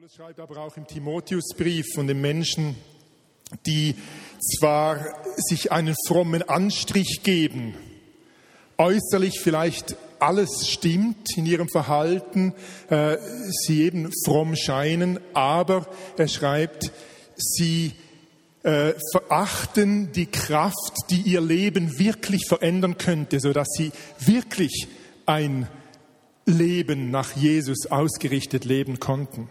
Paulus schreibt aber auch im Timotheusbrief von den Menschen, die zwar sich einen frommen Anstrich geben, äußerlich vielleicht alles stimmt in ihrem Verhalten, äh, sie eben fromm scheinen, aber er schreibt, sie äh, verachten die Kraft, die ihr Leben wirklich verändern könnte, so dass sie wirklich ein Leben nach Jesus ausgerichtet leben konnten.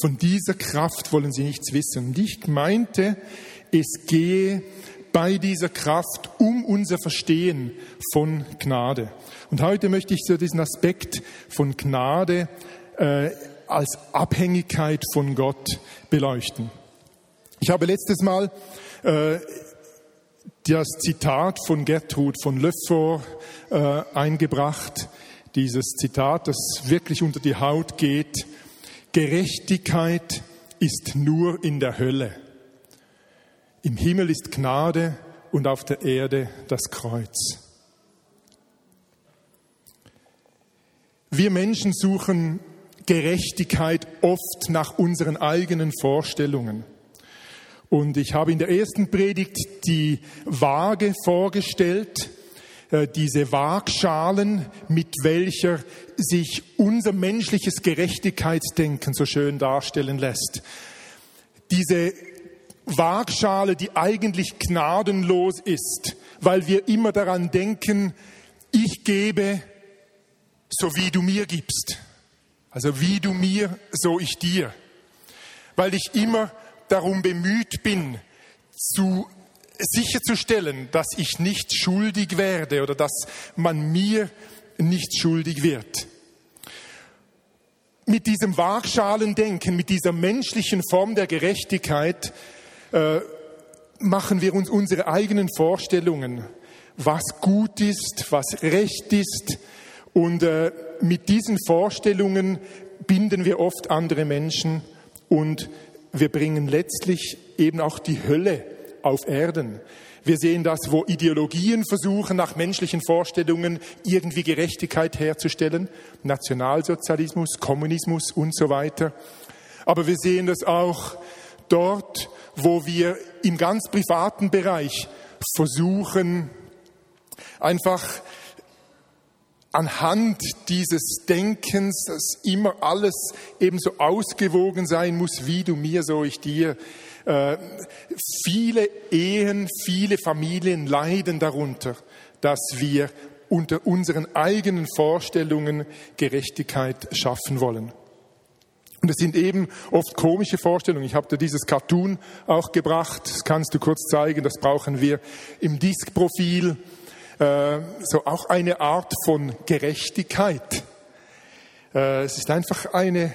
Von dieser Kraft wollen sie nichts wissen. Und ich meinte, es gehe bei dieser Kraft um unser Verstehen von Gnade. Und heute möchte ich so diesen Aspekt von Gnade äh, als Abhängigkeit von Gott beleuchten. Ich habe letztes Mal äh, das Zitat von Gertrud von Lefort äh, eingebracht. Dieses Zitat, das wirklich unter die Haut geht. Gerechtigkeit ist nur in der Hölle. Im Himmel ist Gnade und auf der Erde das Kreuz. Wir Menschen suchen Gerechtigkeit oft nach unseren eigenen Vorstellungen. Und ich habe in der ersten Predigt die Waage vorgestellt, diese Waagschalen, mit welcher sich unser menschliches Gerechtigkeitsdenken so schön darstellen lässt. Diese Waagschale, die eigentlich gnadenlos ist, weil wir immer daran denken, ich gebe, so wie du mir gibst. Also wie du mir, so ich dir. Weil ich immer darum bemüht bin, zu sicherzustellen, dass ich nicht schuldig werde oder dass man mir nicht schuldig wird. Mit diesem Waagschalendenken, mit dieser menschlichen Form der Gerechtigkeit äh, machen wir uns unsere eigenen Vorstellungen, was gut ist, was recht ist. Und äh, mit diesen Vorstellungen binden wir oft andere Menschen und wir bringen letztlich eben auch die Hölle auf Erden. Wir sehen das, wo Ideologien versuchen, nach menschlichen Vorstellungen irgendwie Gerechtigkeit herzustellen. Nationalsozialismus, Kommunismus und so weiter. Aber wir sehen das auch dort, wo wir im ganz privaten Bereich versuchen, einfach anhand dieses Denkens, dass immer alles ebenso ausgewogen sein muss, wie du mir, so ich dir, äh, viele Ehen, viele Familien leiden darunter, dass wir unter unseren eigenen Vorstellungen Gerechtigkeit schaffen wollen. Und es sind eben oft komische Vorstellungen. Ich habe dir dieses Cartoon auch gebracht. Das kannst du kurz zeigen. Das brauchen wir im Diskprofil. Äh, so auch eine Art von Gerechtigkeit. Äh, es ist einfach eine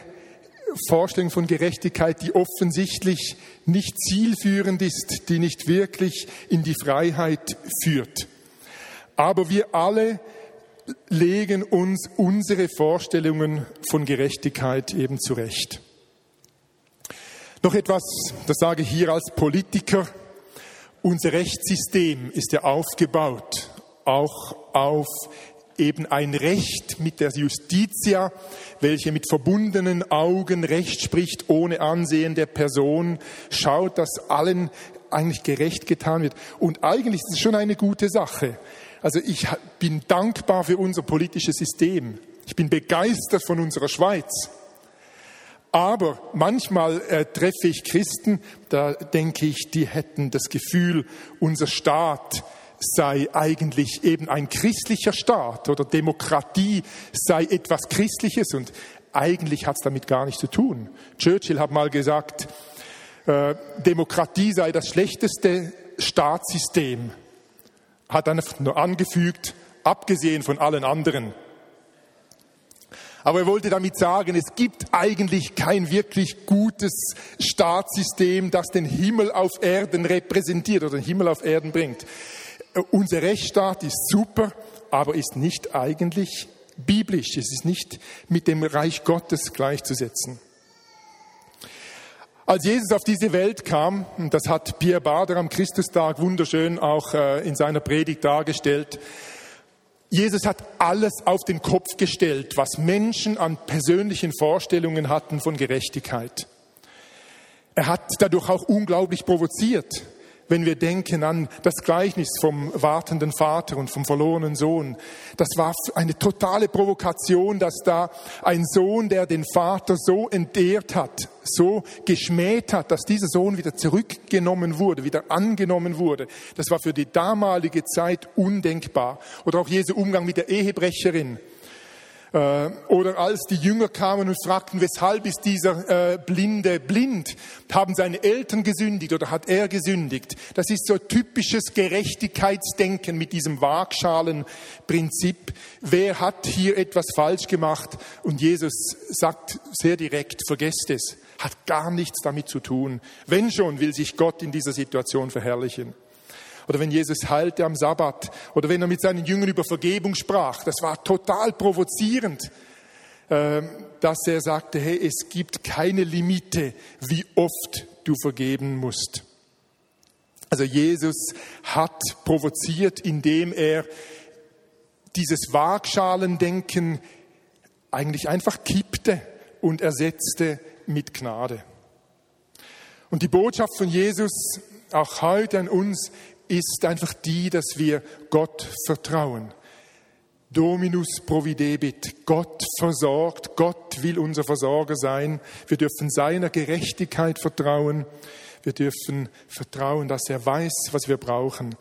Vorstellung von Gerechtigkeit, die offensichtlich nicht zielführend ist, die nicht wirklich in die Freiheit führt. Aber wir alle legen uns unsere Vorstellungen von Gerechtigkeit eben zurecht. Noch etwas, das sage ich hier als Politiker. Unser Rechtssystem ist ja aufgebaut auch auf eben ein Recht mit der Justitia, welche mit verbundenen Augen Recht spricht, ohne Ansehen der Person, schaut, dass allen eigentlich gerecht getan wird. Und eigentlich ist es schon eine gute Sache. Also ich bin dankbar für unser politisches System. Ich bin begeistert von unserer Schweiz. Aber manchmal äh, treffe ich Christen, da denke ich, die hätten das Gefühl, unser Staat sei eigentlich eben ein christlicher Staat oder Demokratie sei etwas Christliches und eigentlich hat es damit gar nichts zu tun. Churchill hat mal gesagt, äh, Demokratie sei das schlechteste Staatssystem, hat einfach nur angefügt, abgesehen von allen anderen. Aber er wollte damit sagen, es gibt eigentlich kein wirklich gutes Staatssystem, das den Himmel auf Erden repräsentiert oder den Himmel auf Erden bringt. Unser Rechtsstaat ist super, aber ist nicht eigentlich biblisch. Es ist nicht mit dem Reich Gottes gleichzusetzen. Als Jesus auf diese Welt kam, und das hat Pierre Bader am Christustag wunderschön auch äh, in seiner Predigt dargestellt, Jesus hat alles auf den Kopf gestellt, was Menschen an persönlichen Vorstellungen hatten von Gerechtigkeit. Er hat dadurch auch unglaublich provoziert wenn wir denken an das Gleichnis vom wartenden Vater und vom verlorenen Sohn. Das war eine totale Provokation, dass da ein Sohn, der den Vater so entehrt hat, so geschmäht hat, dass dieser Sohn wieder zurückgenommen wurde, wieder angenommen wurde. Das war für die damalige Zeit undenkbar. Oder auch Jesu Umgang mit der Ehebrecherin. Äh, oder als die Jünger kamen und fragten, weshalb ist dieser äh, Blinde blind? Haben seine Eltern gesündigt oder hat er gesündigt? Das ist so typisches Gerechtigkeitsdenken mit diesem Waagschalenprinzip. Wer hat hier etwas falsch gemacht? Und Jesus sagt sehr direkt, vergesst es. Hat gar nichts damit zu tun. Wenn schon, will sich Gott in dieser Situation verherrlichen oder wenn Jesus heilte am Sabbat oder wenn er mit seinen Jüngern über Vergebung sprach. Das war total provozierend, ähm, dass er sagte, hey, es gibt keine Limite, wie oft du vergeben musst. Also Jesus hat provoziert, indem er dieses Waagschalendenken eigentlich einfach kippte und ersetzte mit Gnade. Und die Botschaft von Jesus auch heute an uns ist einfach die, dass wir Gott vertrauen. Dominus providebit. Gott versorgt. Gott will unser Versorger sein. Wir dürfen seiner Gerechtigkeit vertrauen. Wir dürfen vertrauen, dass er weiß, was wir brauchen.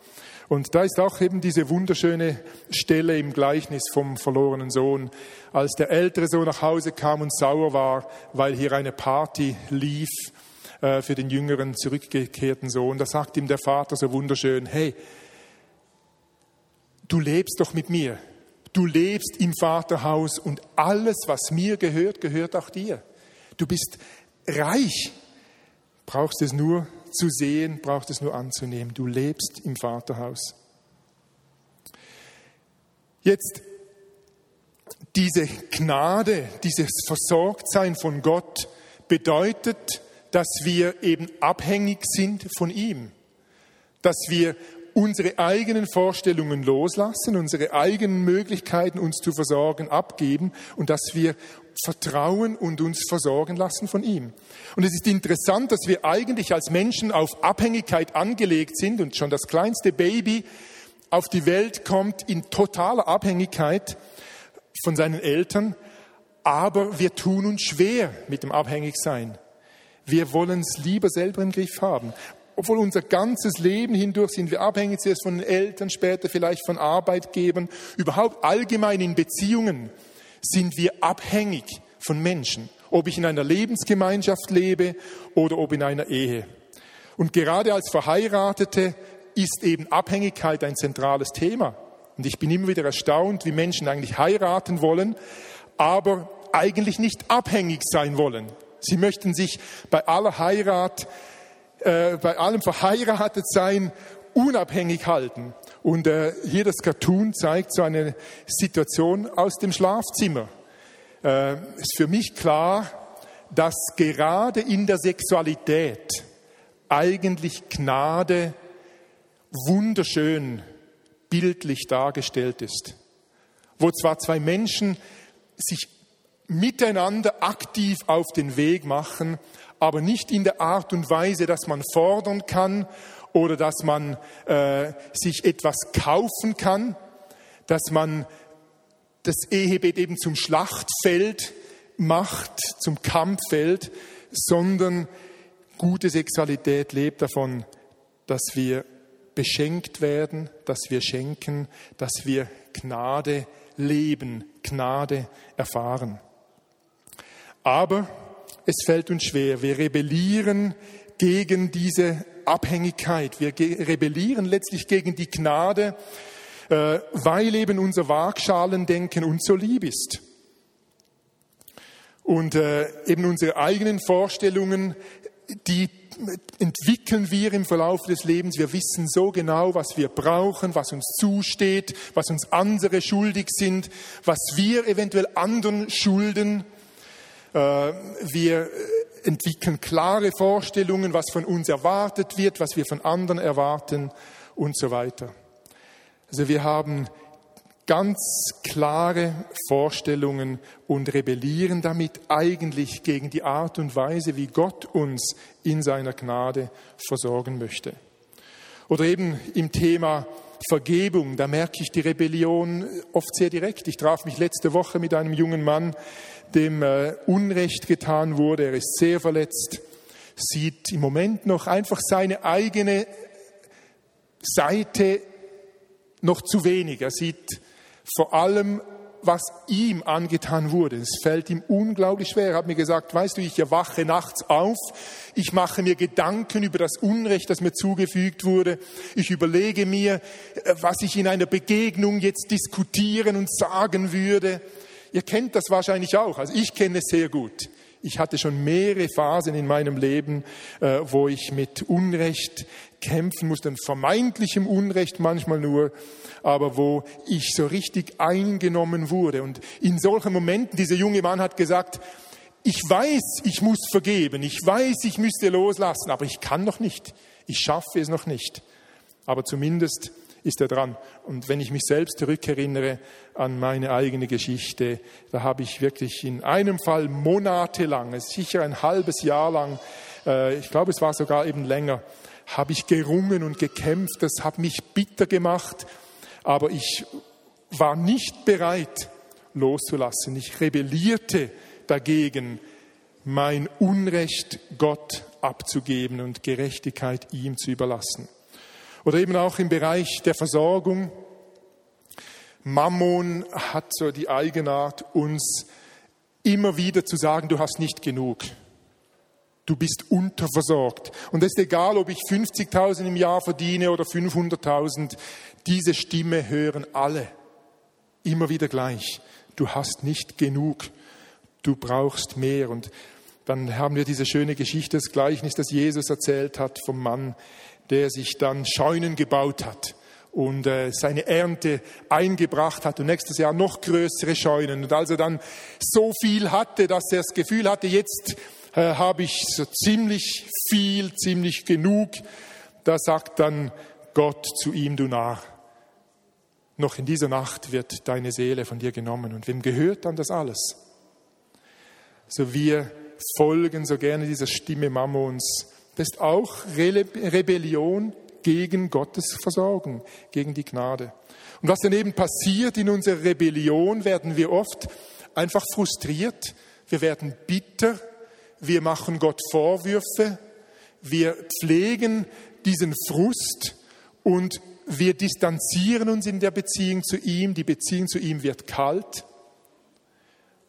Und da ist auch eben diese wunderschöne Stelle im Gleichnis vom verlorenen Sohn, als der ältere Sohn nach Hause kam und sauer war, weil hier eine Party lief äh, für den jüngeren zurückgekehrten Sohn. Da sagt ihm der Vater so wunderschön, hey, du lebst doch mit mir. Du lebst im Vaterhaus und alles, was mir gehört, gehört auch dir. Du bist reich. Brauchst es nur zu sehen, brauchst es nur anzunehmen. Du lebst im Vaterhaus. Jetzt diese Gnade, dieses Versorgtsein von Gott bedeutet, dass wir eben abhängig sind von ihm, dass wir unsere eigenen Vorstellungen loslassen, unsere eigenen Möglichkeiten, uns zu versorgen, abgeben und dass wir vertrauen und uns versorgen lassen von ihm. Und es ist interessant, dass wir eigentlich als Menschen auf Abhängigkeit angelegt sind und schon das kleinste Baby auf die Welt kommt in totaler Abhängigkeit von seinen Eltern, aber wir tun uns schwer mit dem Abhängigsein. Wir wollen es lieber selber im Griff haben. Obwohl unser ganzes Leben hindurch sind wir abhängig zuerst von den Eltern, später vielleicht von Arbeitgebern, überhaupt allgemein in Beziehungen sind wir abhängig von Menschen, ob ich in einer Lebensgemeinschaft lebe oder ob in einer Ehe. Und gerade als Verheiratete ist eben Abhängigkeit ein zentrales Thema. Und ich bin immer wieder erstaunt, wie Menschen eigentlich heiraten wollen, aber eigentlich nicht abhängig sein wollen. Sie möchten sich bei aller Heirat, äh, bei allem verheiratet sein, unabhängig halten. Und äh, hier das Cartoon zeigt so eine Situation aus dem Schlafzimmer. Äh, ist für mich klar, dass gerade in der Sexualität eigentlich Gnade wunderschön bildlich dargestellt ist. Wo zwar zwei Menschen sich miteinander aktiv auf den Weg machen, aber nicht in der Art und Weise, dass man fordern kann oder dass man äh, sich etwas kaufen kann, dass man das Ehebett eben zum Schlachtfeld macht, zum Kampffeld, sondern gute Sexualität lebt davon, dass wir beschenkt werden, dass wir schenken, dass wir Gnade leben, Gnade erfahren. Aber es fällt uns schwer. Wir rebellieren gegen diese Abhängigkeit. Wir rebellieren letztlich gegen die Gnade, äh, weil eben unser Waagschalendenken uns so lieb ist. Und äh, eben unsere eigenen Vorstellungen, die entwickeln wir im Verlauf des Lebens. Wir wissen so genau, was wir brauchen, was uns zusteht, was uns andere schuldig sind, was wir eventuell anderen schulden. Äh, wir entwickeln klare Vorstellungen, was von uns erwartet wird, was wir von anderen erwarten und so weiter. Also wir haben ganz klare Vorstellungen und rebellieren damit eigentlich gegen die Art und Weise, wie Gott uns in seiner Gnade versorgen möchte. Oder eben im Thema Vergebung, da merke ich die Rebellion oft sehr direkt. Ich traf mich letzte Woche mit einem jungen Mann, dem äh, Unrecht getan wurde. Er ist sehr verletzt, sieht im Moment noch einfach seine eigene Seite noch zu wenig. Er sieht vor allem, was ihm angetan wurde. Es fällt ihm unglaublich schwer. Er hat mir gesagt, weißt du, ich erwache nachts auf, ich mache mir Gedanken über das Unrecht, das mir zugefügt wurde. Ich überlege mir, äh, was ich in einer Begegnung jetzt diskutieren und sagen würde. Ihr kennt das wahrscheinlich auch. Also ich kenne es sehr gut. Ich hatte schon mehrere Phasen in meinem Leben, äh, wo ich mit Unrecht kämpfen musste, vermeintlichem Unrecht manchmal nur, aber wo ich so richtig eingenommen wurde. Und in solchen Momenten, dieser junge Mann hat gesagt, ich weiß, ich muss vergeben, ich weiß, ich müsste loslassen, aber ich kann noch nicht, ich schaffe es noch nicht. Aber zumindest ist er dran. Und wenn ich mich selbst zurückerinnere an meine eigene Geschichte, da habe ich wirklich in einem Fall monatelang, sicher ein halbes Jahr lang, äh, ich glaube es war sogar eben länger, habe ich gerungen und gekämpft. Das hat mich bitter gemacht, aber ich war nicht bereit loszulassen. Ich rebellierte dagegen, mein Unrecht Gott abzugeben und Gerechtigkeit ihm zu überlassen. Oder eben auch im Bereich der Versorgung. Mammon hat so die Eigenart, uns immer wieder zu sagen, du hast nicht genug. Du bist unterversorgt. Und es ist egal, ob ich 50.000 im Jahr verdiene oder 500.000, diese Stimme hören alle. Immer wieder gleich. Du hast nicht genug. Du brauchst mehr. Und dann haben wir diese schöne Geschichte, das Gleichnis, das Jesus erzählt hat vom Mann, der sich dann Scheunen gebaut hat und äh, seine Ernte eingebracht hat und nächstes Jahr noch größere Scheunen. Und als er dann so viel hatte, dass er das Gefühl hatte, jetzt äh, habe ich so ziemlich viel, ziemlich genug, da sagt dann Gott zu ihm, du Narr, noch in dieser Nacht wird deine Seele von dir genommen. Und wem gehört dann das alles? So wir folgen so gerne dieser Stimme Mammons das ist auch Rebellion gegen Gottes Versorgung, gegen die Gnade. Und was daneben passiert in unserer Rebellion, werden wir oft einfach frustriert, wir werden bitter, wir machen Gott Vorwürfe, wir pflegen diesen Frust und wir distanzieren uns in der Beziehung zu ihm, die Beziehung zu ihm wird kalt.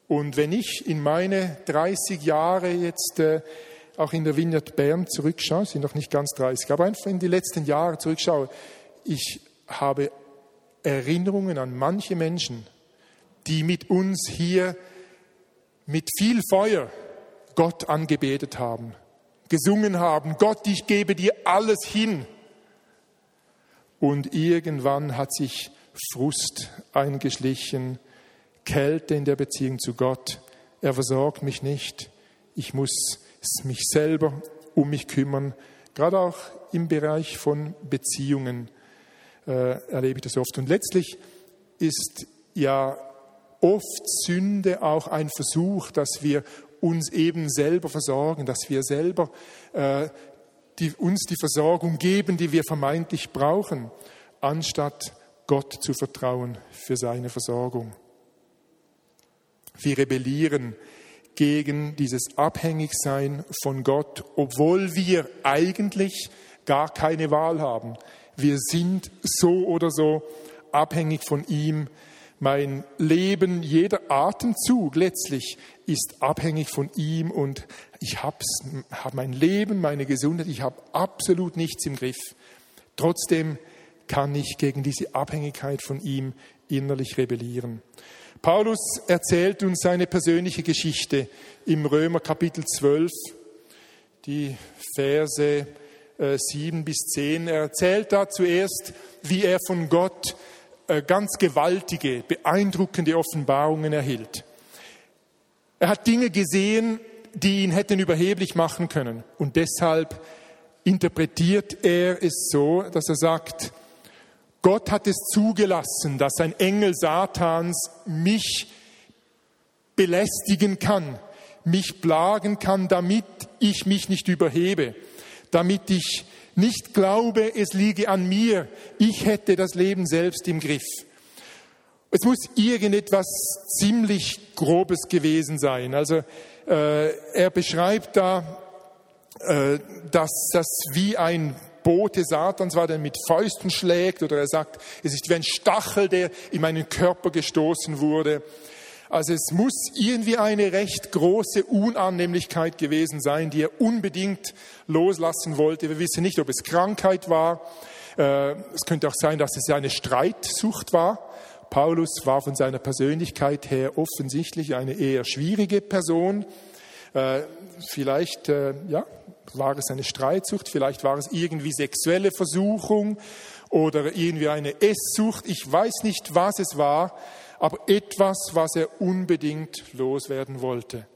Und wenn ich in meine 30 Jahre jetzt äh, auch in der Vineyard Bern zurückschaue, sind noch nicht ganz 30, aber einfach in die letzten Jahre zurückschaue, ich habe Erinnerungen an manche Menschen, die mit uns hier mit viel Feuer Gott angebetet haben, gesungen haben, Gott, ich gebe dir alles hin. Und irgendwann hat sich Frust eingeschlichen, Kälte in der Beziehung zu Gott. Er versorgt mich nicht. Ich muss mich selber um mich kümmern. Gerade auch im Bereich von Beziehungen äh, erlebe ich das oft. Und letztlich ist ja oft Sünde auch ein Versuch, dass wir uns eben selber versorgen, dass wir selber äh, die, uns die Versorgung geben, die wir vermeintlich brauchen, anstatt Gott zu vertrauen für seine Versorgung. Wir rebellieren gegen dieses Abhängigsein von Gott, obwohl wir eigentlich gar keine Wahl haben. Wir sind so oder so abhängig von ihm. Mein Leben, jeder Atemzug letztlich ist abhängig von ihm und ich habe hab mein Leben, meine Gesundheit, ich habe absolut nichts im Griff. Trotzdem kann ich gegen diese Abhängigkeit von ihm innerlich rebellieren. Paulus erzählt uns seine persönliche Geschichte im Römer Kapitel 12, die Verse 7 äh, bis 10. Er erzählt da zuerst, wie er von Gott äh, ganz gewaltige, beeindruckende Offenbarungen erhielt. Er hat Dinge gesehen, die ihn hätten überheblich machen können. Und deshalb interpretiert er es so, dass er sagt, Gott hat es zugelassen, dass ein Engel Satans mich belästigen kann, mich plagen kann, damit ich mich nicht überhebe, damit ich nicht glaube, es liege an mir, ich hätte das Leben selbst im Griff. Es muss irgendetwas ziemlich Grobes gewesen sein. Also äh, er beschreibt da, äh, dass das wie ein Bote Satans war, der mit Fäusten schlägt, oder er sagt, es ist wie ein Stachel, der in meinen Körper gestoßen wurde. Also es muss irgendwie eine recht große Unannehmlichkeit gewesen sein, die er unbedingt loslassen wollte. Wir wissen nicht, ob es Krankheit war. Äh, es könnte auch sein, dass es eine Streitsucht war. Paulus war von seiner Persönlichkeit her offensichtlich eine eher schwierige Person. Äh, vielleicht äh, ja, war es eine Streitsucht, vielleicht war es irgendwie sexuelle Versuchung oder irgendwie eine Esssucht. Ich weiß nicht, was es war, aber etwas, was er unbedingt loswerden wollte.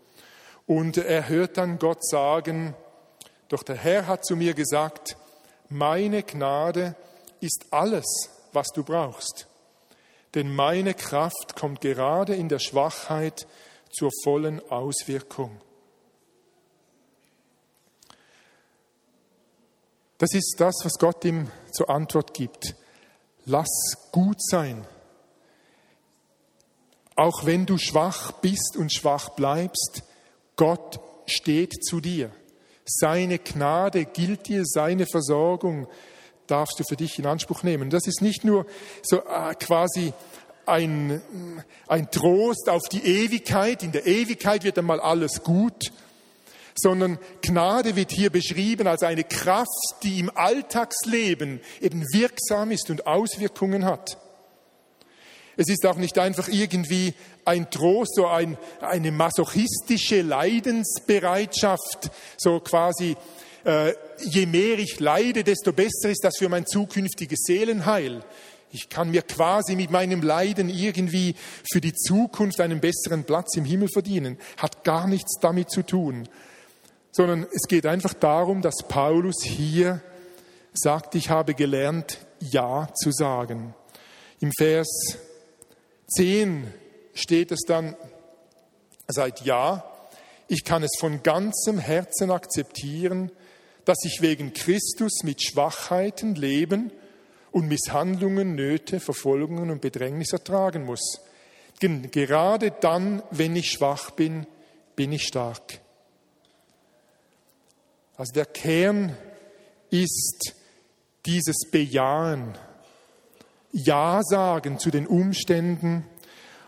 Und er hört dann Gott sagen, doch der Herr hat zu mir gesagt, meine Gnade ist alles, was du brauchst denn meine Kraft kommt gerade in der Schwachheit zur vollen Auswirkung. Das ist das, was Gott ihm zur Antwort gibt. Lass gut sein. Auch wenn du schwach bist und schwach bleibst, Gott steht zu dir. Seine Gnade gilt dir, seine Versorgung darfst du für dich in Anspruch nehmen. Das ist nicht nur so äh, quasi ein, ein Trost auf die Ewigkeit. In der Ewigkeit wird einmal alles gut, sondern Gnade wird hier beschrieben als eine Kraft, die im Alltagsleben eben wirksam ist und Auswirkungen hat. Es ist auch nicht einfach irgendwie ein Trost, so ein, eine masochistische Leidensbereitschaft, so quasi äh, je mehr ich leide, desto besser ist das für mein zukünftiges Seelenheil. Ich kann mir quasi mit meinem Leiden irgendwie für die Zukunft einen besseren Platz im Himmel verdienen. Hat gar nichts damit zu tun. Sondern es geht einfach darum, dass Paulus hier sagt, ich habe gelernt, Ja zu sagen. Im Vers 10 steht es dann, seit Ja, ich kann es von ganzem Herzen akzeptieren, dass ich wegen Christus mit Schwachheiten leben und Misshandlungen, Nöte, Verfolgungen und Bedrängnis ertragen muss. Gerade dann, wenn ich schwach bin, bin ich stark. Also der Kern ist dieses Bejahen, Ja sagen zu den Umständen.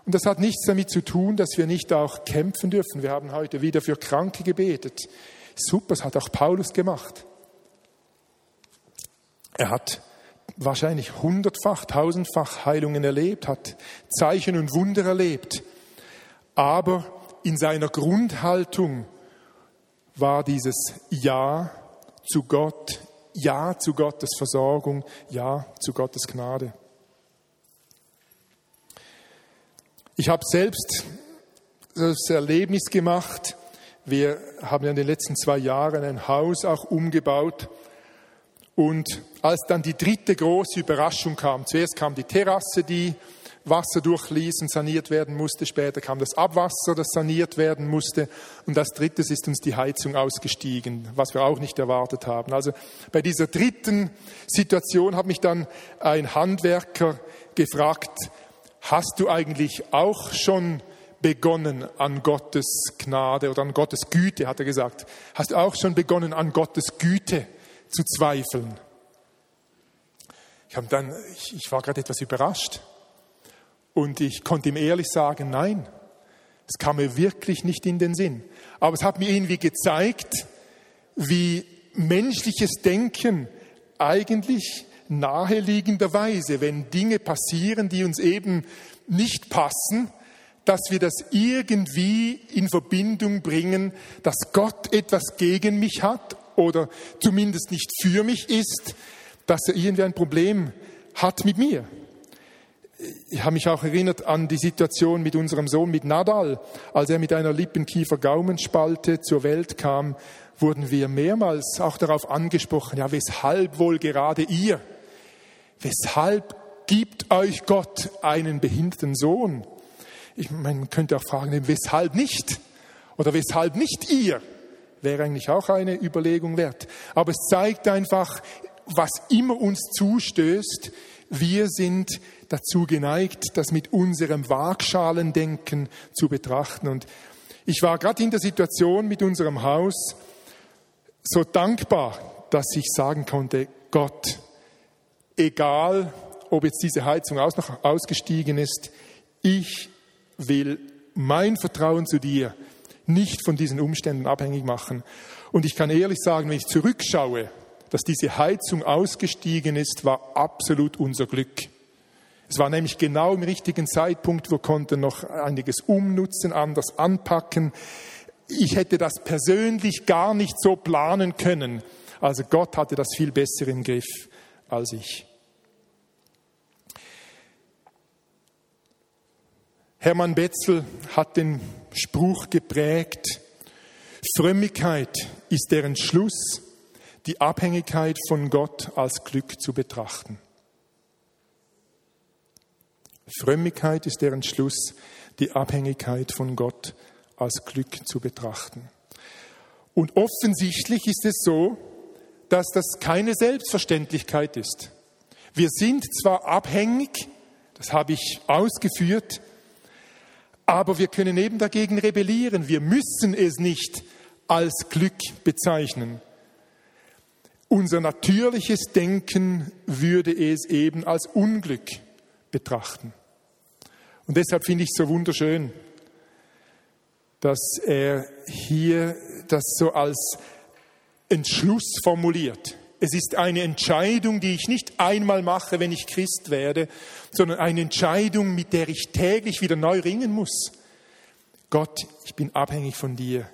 Und das hat nichts damit zu tun, dass wir nicht auch kämpfen dürfen. Wir haben heute wieder für Kranke gebetet. Super, das hat auch Paulus gemacht. Er hat wahrscheinlich hundertfach, tausendfach Heilungen erlebt, hat Zeichen und Wunder erlebt. Aber in seiner Grundhaltung war dieses Ja zu Gott, Ja zu Gottes Versorgung, Ja zu Gottes Gnade. Ich habe selbst das Erlebnis gemacht, wir haben ja in den letzten zwei Jahren ein Haus auch umgebaut. Und als dann die dritte große Überraschung kam, zuerst kam die Terrasse, die Wasser durchließ und saniert werden musste, später kam das Abwasser, das saniert werden musste und als drittes ist uns die Heizung ausgestiegen, was wir auch nicht erwartet haben. Also bei dieser dritten Situation hat mich dann ein Handwerker gefragt, hast du eigentlich auch schon begonnen an Gottes Gnade oder an Gottes Güte, hat er gesagt. Hast du auch schon begonnen an Gottes Güte zu zweifeln? Ich, hab dann, ich, ich war gerade etwas überrascht und ich konnte ihm ehrlich sagen, nein, es kam mir wirklich nicht in den Sinn. Aber es hat mir irgendwie gezeigt, wie menschliches Denken eigentlich naheliegenderweise, wenn Dinge passieren, die uns eben nicht passen, dass wir das irgendwie in Verbindung bringen, dass Gott etwas gegen mich hat oder zumindest nicht für mich ist, dass er irgendwie ein Problem hat mit mir. Ich habe mich auch erinnert an die Situation mit unserem Sohn, mit Nadal. Als er mit einer Lippenkiefer-Gaumenspalte zur Welt kam, wurden wir mehrmals auch darauf angesprochen, ja, weshalb wohl gerade ihr? Weshalb gibt euch Gott einen behinderten Sohn? Ich meine, man könnte auch fragen, weshalb nicht? Oder weshalb nicht ihr? Wäre eigentlich auch eine Überlegung wert. Aber es zeigt einfach, was immer uns zustößt, wir sind dazu geneigt, das mit unserem Waagschalendenken zu betrachten. Und ich war gerade in der Situation mit unserem Haus so dankbar, dass ich sagen konnte, Gott, egal ob jetzt diese Heizung aus, noch ausgestiegen ist, ich will mein Vertrauen zu dir nicht von diesen Umständen abhängig machen. Und ich kann ehrlich sagen, wenn ich zurückschaue, dass diese Heizung ausgestiegen ist, war absolut unser Glück. Es war nämlich genau im richtigen Zeitpunkt, wir konnten noch einiges umnutzen, anders anpacken. Ich hätte das persönlich gar nicht so planen können. Also Gott hatte das viel besser im Griff als ich. Hermann Betzel hat den Spruch geprägt, Frömmigkeit ist der Entschluss, die Abhängigkeit von Gott als Glück zu betrachten. Frömmigkeit ist der Entschluss, die Abhängigkeit von Gott als Glück zu betrachten. Und offensichtlich ist es so, dass das keine Selbstverständlichkeit ist. Wir sind zwar abhängig, das habe ich ausgeführt, aber wir können eben dagegen rebellieren. Wir müssen es nicht als Glück bezeichnen. Unser natürliches Denken würde es eben als Unglück betrachten. Und deshalb finde ich es so wunderschön, dass er hier das so als Entschluss formuliert. Es ist eine Entscheidung, die ich nicht einmal mache, wenn ich Christ werde, sondern eine Entscheidung, mit der ich täglich wieder neu ringen muss. Gott, ich bin abhängig von dir.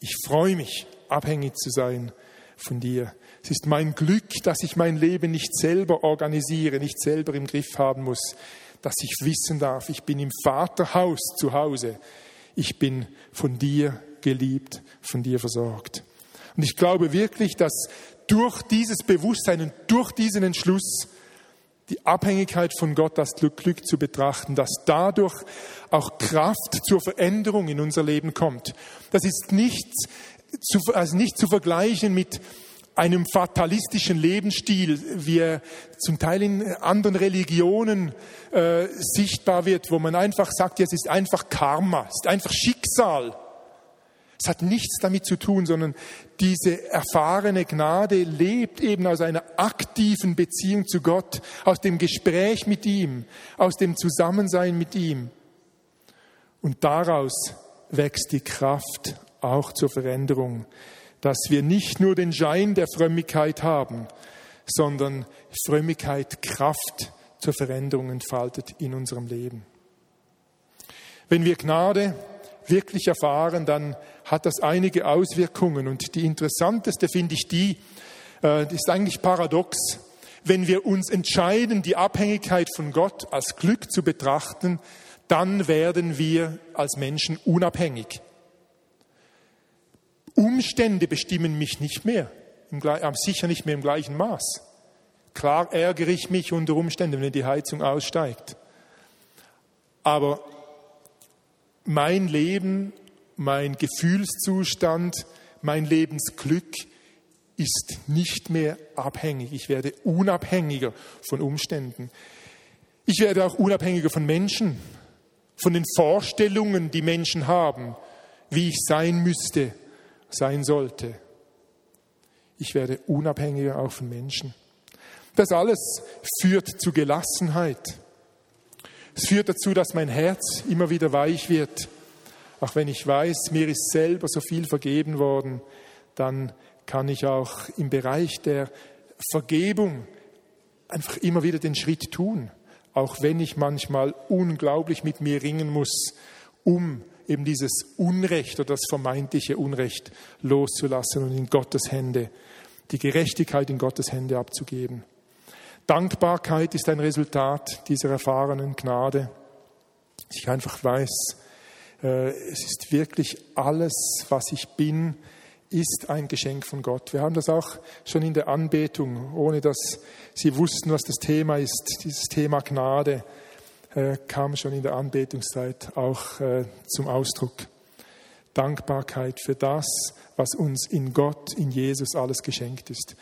Ich freue mich, abhängig zu sein von dir. Es ist mein Glück, dass ich mein Leben nicht selber organisiere, nicht selber im Griff haben muss, dass ich wissen darf, ich bin im Vaterhaus zu Hause. Ich bin von dir geliebt, von dir versorgt. Und ich glaube wirklich, dass durch dieses Bewusstsein und durch diesen Entschluss die Abhängigkeit von Gott als Glück zu betrachten, dass dadurch auch Kraft zur Veränderung in unser Leben kommt. Das ist nicht zu, also nicht zu vergleichen mit einem fatalistischen Lebensstil, wie er zum Teil in anderen Religionen äh, sichtbar wird, wo man einfach sagt, ja, es ist einfach Karma, es ist einfach Schicksal. Es hat nichts damit zu tun, sondern diese erfahrene Gnade lebt eben aus einer aktiven Beziehung zu Gott, aus dem Gespräch mit ihm, aus dem Zusammensein mit ihm. Und daraus wächst die Kraft auch zur Veränderung dass wir nicht nur den Schein der Frömmigkeit haben, sondern Frömmigkeit Kraft zur Veränderung entfaltet in unserem Leben. Wenn wir Gnade wirklich erfahren, dann hat das einige Auswirkungen. Und die interessanteste finde ich die, äh, ist eigentlich paradox. Wenn wir uns entscheiden, die Abhängigkeit von Gott als Glück zu betrachten, dann werden wir als Menschen unabhängig. Umstände bestimmen mich nicht mehr, äh, sicher nicht mehr im gleichen Maß. Klar ärgere ich mich unter Umständen, wenn die Heizung aussteigt. Aber mein Leben, mein Gefühlszustand, mein Lebensglück ist nicht mehr abhängig. Ich werde unabhängiger von Umständen. Ich werde auch unabhängiger von Menschen, von den Vorstellungen, die Menschen haben, wie ich sein müsste, sein sollte. Ich werde unabhängiger auch von Menschen. Das alles führt zu Gelassenheit. Es führt dazu, dass mein Herz immer wieder weich wird. Auch wenn ich weiß, mir ist selber so viel vergeben worden, dann kann ich auch im Bereich der Vergebung einfach immer wieder den Schritt tun, auch wenn ich manchmal unglaublich mit mir ringen muss, um eben dieses Unrecht oder das vermeintliche Unrecht loszulassen und in Gottes Hände, die Gerechtigkeit in Gottes Hände abzugeben. Dankbarkeit ist ein Resultat dieser erfahrenen Gnade. Ich einfach weiß, äh, es ist wirklich alles, was ich bin, ist ein Geschenk von Gott. Wir haben das auch schon in der Anbetung, ohne dass Sie wussten, was das Thema ist. Dieses Thema Gnade äh, kam schon in der Anbetungszeit auch äh, zum Ausdruck. Dankbarkeit für das, was uns in Gott, in Jesus alles geschenkt ist.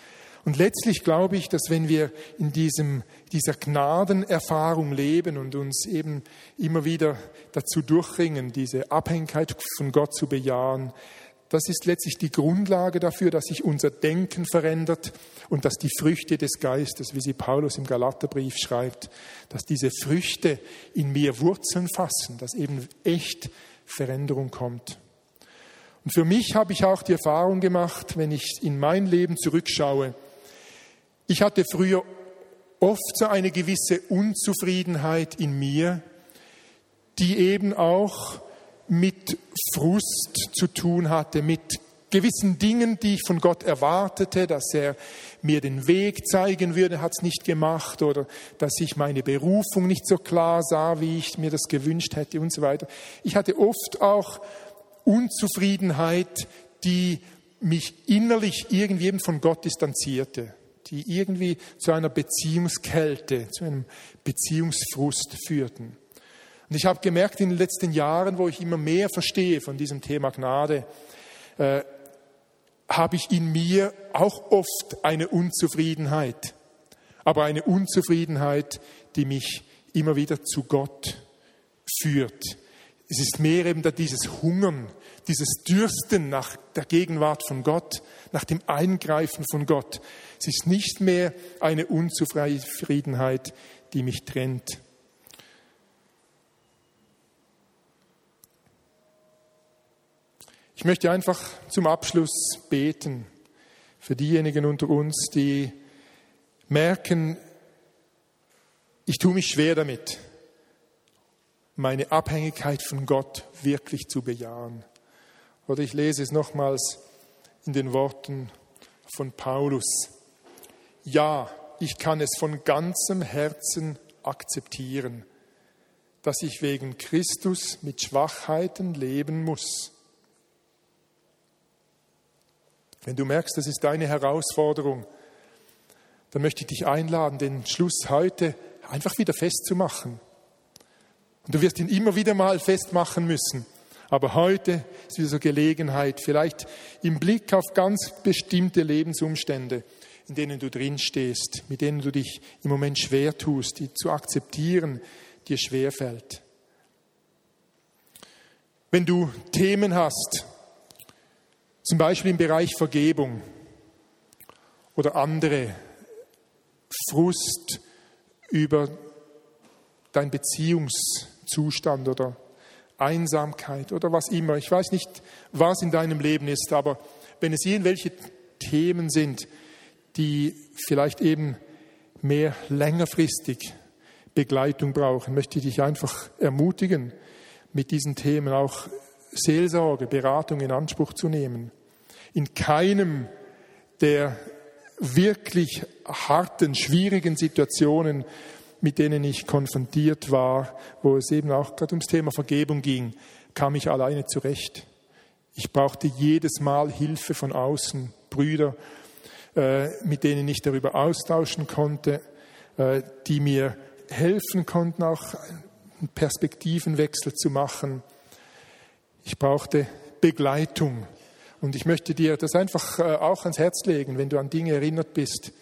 Und letztlich glaube ich, dass wenn wir in diesem, dieser Gnadenerfahrung leben und uns eben immer wieder dazu durchringen, diese Abhängigkeit von Gott zu bejahen, das ist letztlich die Grundlage dafür, dass sich unser Denken verändert und dass die Früchte des Geistes, wie sie Paulus im Galaterbrief schreibt, dass diese Früchte in mir Wurzeln fassen, dass eben echt Veränderung kommt. Und für mich habe ich auch die Erfahrung gemacht, wenn ich in mein Leben zurückschaue, ich hatte früher oft so eine gewisse Unzufriedenheit in mir, die eben auch mit Frust zu tun hatte, mit gewissen Dingen, die ich von Gott erwartete, dass er mir den Weg zeigen würde, hat es nicht gemacht oder dass ich meine Berufung nicht so klar sah, wie ich mir das gewünscht hätte und so weiter. Ich hatte oft auch Unzufriedenheit, die mich innerlich irgendwie von Gott distanzierte die irgendwie zu einer Beziehungskälte, zu einem Beziehungsfrust führten. Und ich habe gemerkt in den letzten Jahren, wo ich immer mehr verstehe von diesem Thema Gnade, äh, habe ich in mir auch oft eine Unzufriedenheit, aber eine Unzufriedenheit, die mich immer wieder zu Gott führt. Es ist mehr eben dieses Hungern, dieses Dürsten nach der Gegenwart von Gott, nach dem Eingreifen von Gott. Es ist nicht mehr eine Unzufriedenheit, die mich trennt. Ich möchte einfach zum Abschluss beten für diejenigen unter uns, die merken, ich tue mich schwer damit, meine Abhängigkeit von Gott wirklich zu bejahen. Oder ich lese es nochmals in den Worten von Paulus. Ja, ich kann es von ganzem Herzen akzeptieren, dass ich wegen Christus mit Schwachheiten leben muss. Wenn du merkst, das ist deine Herausforderung, dann möchte ich dich einladen, den Schluss heute einfach wieder festzumachen. Und du wirst ihn immer wieder mal festmachen müssen. Aber heute ist wieder so Gelegenheit, vielleicht im Blick auf ganz bestimmte Lebensumstände, in denen du drin stehst, mit denen du dich im Moment schwer tust, die zu akzeptieren, dir schwer fällt. Wenn du Themen hast, zum Beispiel im Bereich Vergebung oder andere, Frust über dein Beziehungszustand oder Einsamkeit oder was immer. Ich weiß nicht, was in deinem Leben ist, aber wenn es irgendwelche Themen sind, die vielleicht eben mehr längerfristig Begleitung brauchen, möchte ich dich einfach ermutigen, mit diesen Themen auch Seelsorge, Beratung in Anspruch zu nehmen. In keinem der wirklich harten, schwierigen Situationen mit denen ich konfrontiert war, wo es eben auch gerade ums Thema Vergebung ging, kam ich alleine zurecht. Ich brauchte jedes Mal Hilfe von außen, Brüder, äh, mit denen ich darüber austauschen konnte, äh, die mir helfen konnten, auch einen Perspektivenwechsel zu machen. Ich brauchte Begleitung. Und ich möchte dir das einfach äh, auch ans Herz legen, wenn du an Dinge erinnert bist,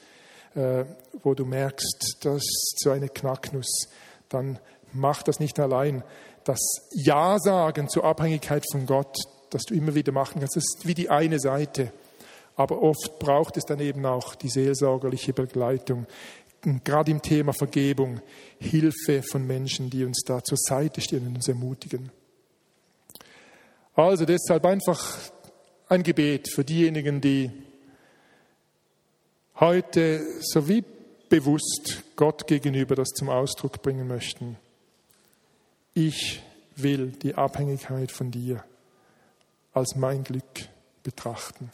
äh, wo du merkst, das ist so eine Knacknuss, dann mach das nicht allein. Das Ja sagen zur Abhängigkeit von Gott, das du immer wieder machen kannst, das ist wie die eine Seite. Aber oft braucht es dann eben auch die seelsorgerliche Begleitung. Und gerade im Thema Vergebung, Hilfe von Menschen, die uns da zur Seite stehen und uns ermutigen. Also deshalb einfach ein Gebet für diejenigen, die heute so wie bewusst Gott gegenüber das zum Ausdruck bringen möchten. Ich will die Abhängigkeit von dir als mein Glück betrachten.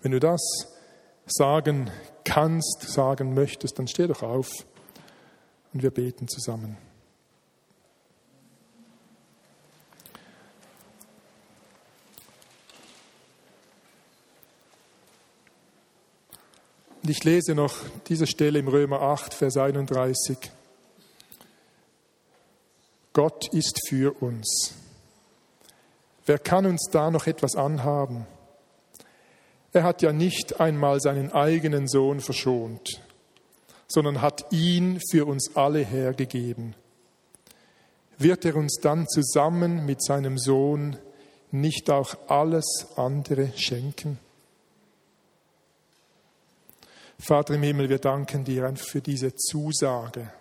Wenn du das sagen kannst, sagen möchtest, dann steh doch auf und wir beten zusammen. Und ich lese noch diese Stelle im Römer 8, Vers 31. Gott ist für uns. Wer kann uns da noch etwas anhaben? Er hat ja nicht einmal seinen eigenen Sohn verschont, sondern hat ihn für uns alle hergegeben. Wird er uns dann zusammen mit seinem Sohn nicht auch alles andere schenken? Vater im Himmel, wir danken dir einfach für diese Zusage,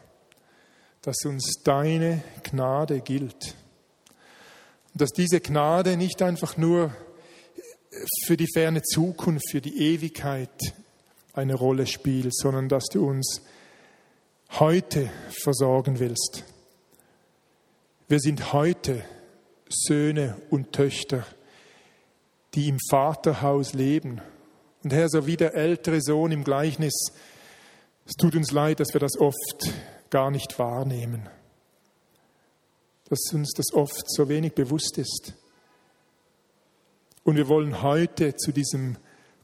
dass uns deine Gnade gilt. Und dass diese Gnade nicht einfach nur für die ferne Zukunft, für die Ewigkeit eine Rolle spielt, sondern dass du uns heute versorgen willst. Wir sind heute Söhne und Töchter, die im Vaterhaus leben und Herr, so wie der ältere Sohn im Gleichnis, es tut uns leid, dass wir das oft gar nicht wahrnehmen, dass uns das oft so wenig bewusst ist. Und wir wollen heute zu diesem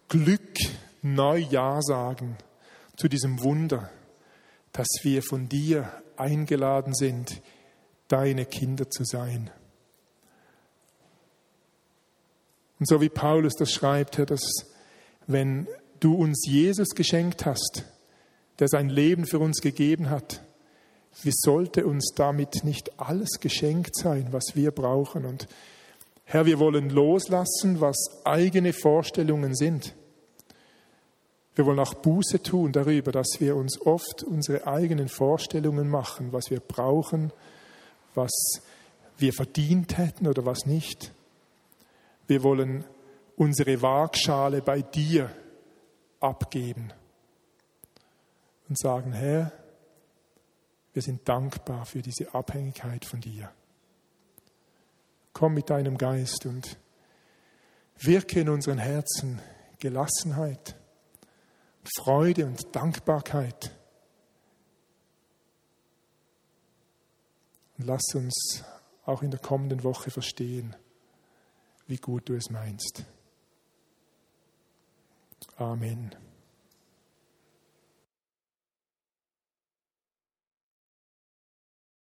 Glück neu Ja sagen, zu diesem Wunder, dass wir von dir eingeladen sind, deine Kinder zu sein. Und so wie Paulus das schreibt, Herr, dass wenn du uns Jesus geschenkt hast, der sein Leben für uns gegeben hat, wie sollte uns damit nicht alles geschenkt sein, was wir brauchen? Und Herr, wir wollen loslassen, was eigene Vorstellungen sind. Wir wollen auch Buße tun darüber, dass wir uns oft unsere eigenen Vorstellungen machen, was wir brauchen, was wir verdient hätten oder was nicht. Wir wollen unsere Waagschale bei dir abgeben und sagen, Herr, wir sind dankbar für diese Abhängigkeit von dir. Komm mit deinem Geist und wirke in unseren Herzen Gelassenheit, Freude und Dankbarkeit. Und lass uns auch in der kommenden Woche verstehen, wie gut du es meinst. Amen.